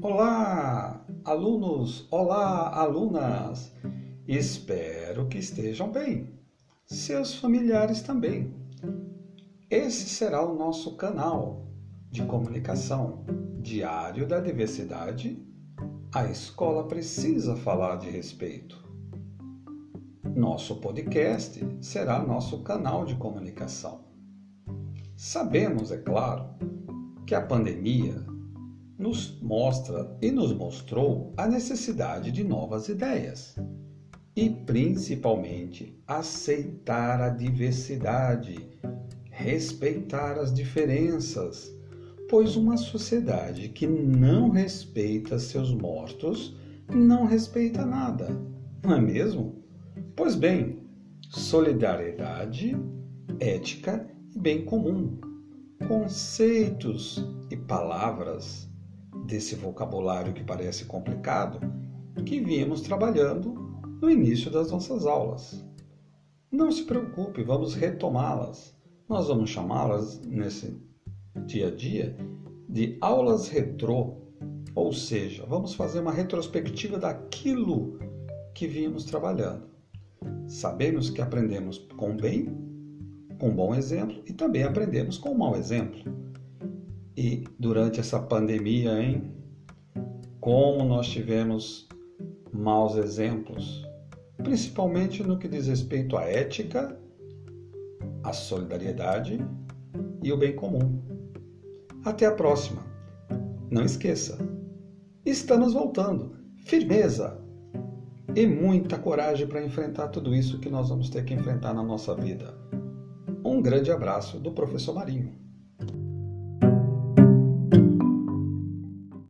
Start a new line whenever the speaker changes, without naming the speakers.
Olá, alunos! Olá, alunas! Espero que estejam bem. Seus familiares também. Esse será o nosso canal de comunicação diário da diversidade. A escola precisa falar de respeito. Nosso podcast será nosso canal de comunicação. Sabemos, é claro, que a pandemia nos mostra e nos mostrou a necessidade de novas ideias e, principalmente, aceitar a diversidade, respeitar as diferenças, pois uma sociedade que não respeita seus mortos não respeita nada, não é mesmo? Pois bem, solidariedade, ética e bem comum, conceitos e palavras desse vocabulário que parece complicado que viemos trabalhando no início das nossas aulas. Não se preocupe, vamos retomá-las. Nós vamos chamá-las nesse dia a dia de aulas retrô, ou seja, vamos fazer uma retrospectiva daquilo que vimos trabalhando. Sabemos que aprendemos com bem, com bom exemplo e também aprendemos com mau exemplo. E durante essa pandemia, hein? Como nós tivemos maus exemplos, principalmente no que diz respeito à ética, à solidariedade e o bem comum. Até a próxima. Não esqueça, estamos voltando. Firmeza e muita coragem para enfrentar tudo isso que nós vamos ter que enfrentar na nossa vida. Um grande abraço do professor Marinho.